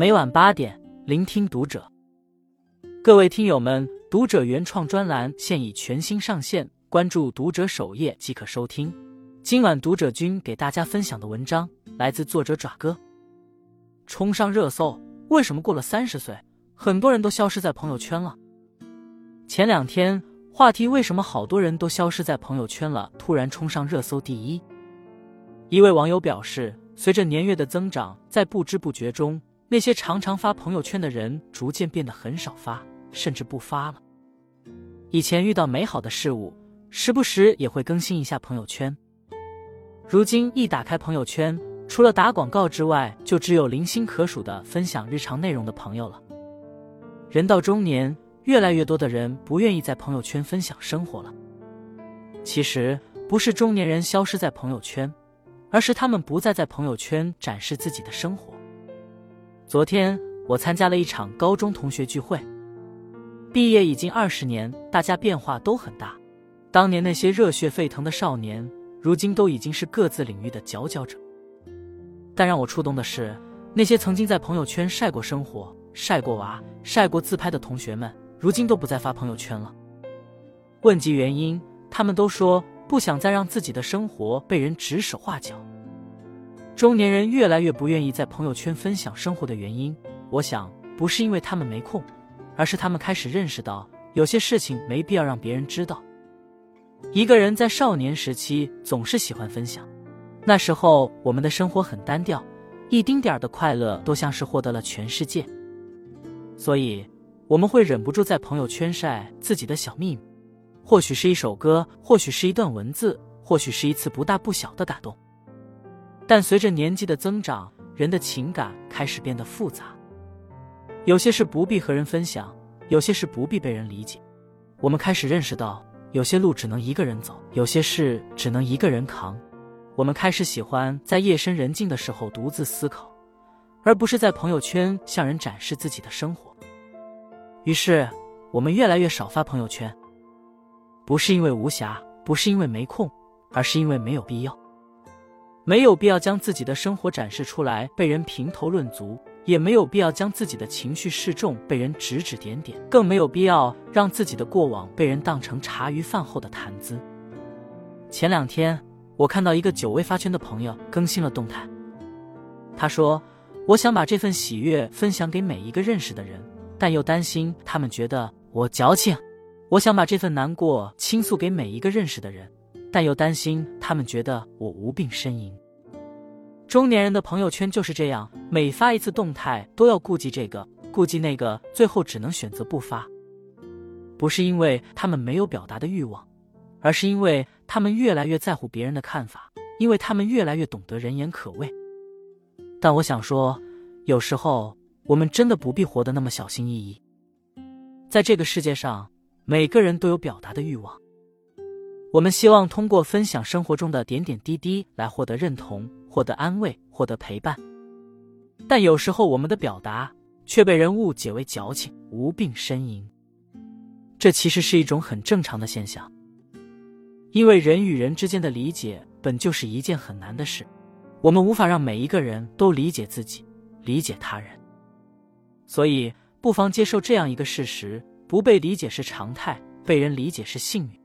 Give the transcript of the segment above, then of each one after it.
每晚八点，聆听读者。各位听友们，读者原创专栏现已全新上线，关注读者首页即可收听。今晚读者君给大家分享的文章来自作者爪哥，冲上热搜。为什么过了三十岁，很多人都消失在朋友圈了？前两天话题“为什么好多人都消失在朋友圈了”突然冲上热搜第一。一位网友表示，随着年月的增长，在不知不觉中。那些常常发朋友圈的人，逐渐变得很少发，甚至不发了。以前遇到美好的事物，时不时也会更新一下朋友圈。如今一打开朋友圈，除了打广告之外，就只有零星可数的分享日常内容的朋友了。人到中年，越来越多的人不愿意在朋友圈分享生活了。其实不是中年人消失在朋友圈，而是他们不再在朋友圈展示自己的生活。昨天我参加了一场高中同学聚会，毕业已经二十年，大家变化都很大。当年那些热血沸腾的少年，如今都已经是各自领域的佼佼者。但让我触动的是，那些曾经在朋友圈晒过生活、晒过娃、晒过自拍的同学们，如今都不再发朋友圈了。问及原因，他们都说不想再让自己的生活被人指手画脚。中年人越来越不愿意在朋友圈分享生活的原因，我想不是因为他们没空，而是他们开始认识到有些事情没必要让别人知道。一个人在少年时期总是喜欢分享，那时候我们的生活很单调，一丁点儿的快乐都像是获得了全世界，所以我们会忍不住在朋友圈晒自己的小秘密，或许是一首歌，或许是一段文字，或许是一次不大不小的打动。但随着年纪的增长，人的情感开始变得复杂。有些事不必和人分享，有些事不必被人理解。我们开始认识到，有些路只能一个人走，有些事只能一个人扛。我们开始喜欢在夜深人静的时候独自思考，而不是在朋友圈向人展示自己的生活。于是，我们越来越少发朋友圈，不是因为无暇，不是因为没空，而是因为没有必要。没有必要将自己的生活展示出来，被人评头论足；也没有必要将自己的情绪示众，被人指指点点；更没有必要让自己的过往被人当成茶余饭后的谈资。前两天，我看到一个久未发圈的朋友更新了动态，他说：“我想把这份喜悦分享给每一个认识的人，但又担心他们觉得我矫情；我想把这份难过倾诉给每一个认识的人。”但又担心他们觉得我无病呻吟。中年人的朋友圈就是这样，每发一次动态都要顾及这个，顾及那个，最后只能选择不发。不是因为他们没有表达的欲望，而是因为他们越来越在乎别人的看法，因为他们越来越懂得人言可畏。但我想说，有时候我们真的不必活得那么小心翼翼。在这个世界上，每个人都有表达的欲望。我们希望通过分享生活中的点点滴滴来获得认同、获得安慰、获得陪伴，但有时候我们的表达却被人误解为矫情、无病呻吟。这其实是一种很正常的现象，因为人与人之间的理解本就是一件很难的事，我们无法让每一个人都理解自己、理解他人，所以不妨接受这样一个事实：不被理解是常态，被人理解是幸运。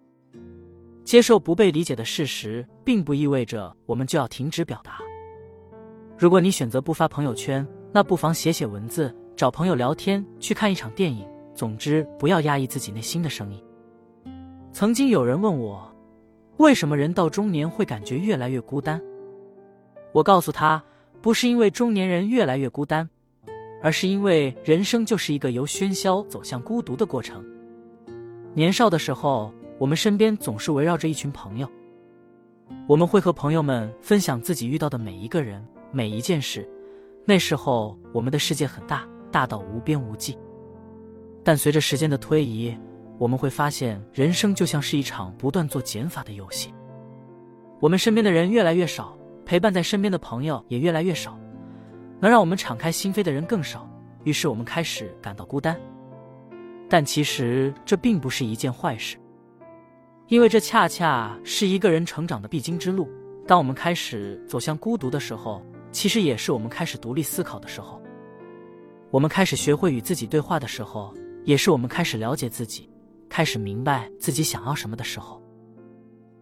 接受不被理解的事实，并不意味着我们就要停止表达。如果你选择不发朋友圈，那不妨写写文字，找朋友聊天，去看一场电影。总之，不要压抑自己内心的声音。曾经有人问我，为什么人到中年会感觉越来越孤单？我告诉他，不是因为中年人越来越孤单，而是因为人生就是一个由喧嚣走向孤独的过程。年少的时候。我们身边总是围绕着一群朋友，我们会和朋友们分享自己遇到的每一个人、每一件事。那时候，我们的世界很大，大到无边无际。但随着时间的推移，我们会发现，人生就像是一场不断做减法的游戏。我们身边的人越来越少，陪伴在身边的朋友也越来越少，能让我们敞开心扉的人更少。于是，我们开始感到孤单。但其实，这并不是一件坏事。因为这恰恰是一个人成长的必经之路。当我们开始走向孤独的时候，其实也是我们开始独立思考的时候。我们开始学会与自己对话的时候，也是我们开始了解自己、开始明白自己想要什么的时候。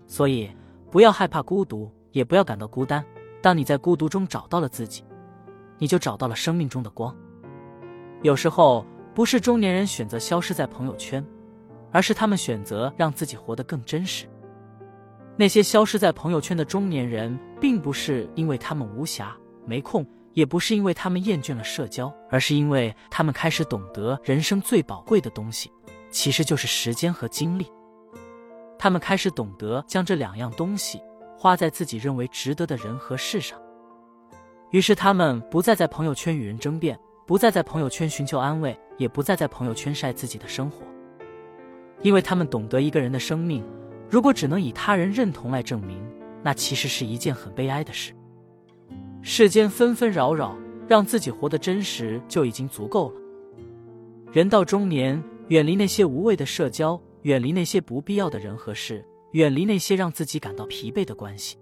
所以，不要害怕孤独，也不要感到孤单。当你在孤独中找到了自己，你就找到了生命中的光。有时候，不是中年人选择消失在朋友圈，而是他们选择让自己活得更真实。那些消失在朋友圈的中年人，并不是因为他们无暇没空。也不是因为他们厌倦了社交，而是因为他们开始懂得人生最宝贵的东西，其实就是时间和精力。他们开始懂得将这两样东西花在自己认为值得的人和事上。于是，他们不再在朋友圈与人争辩，不再在朋友圈寻求安慰，也不再在朋友圈晒自己的生活，因为他们懂得一个人的生命，如果只能以他人认同来证明，那其实是一件很悲哀的事。世间纷纷扰扰，让自己活得真实就已经足够了。人到中年，远离那些无谓的社交，远离那些不必要的人和事，远离那些让自己感到疲惫的关系。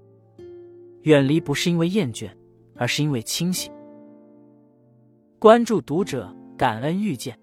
远离不是因为厌倦，而是因为清醒。关注读者，感恩遇见。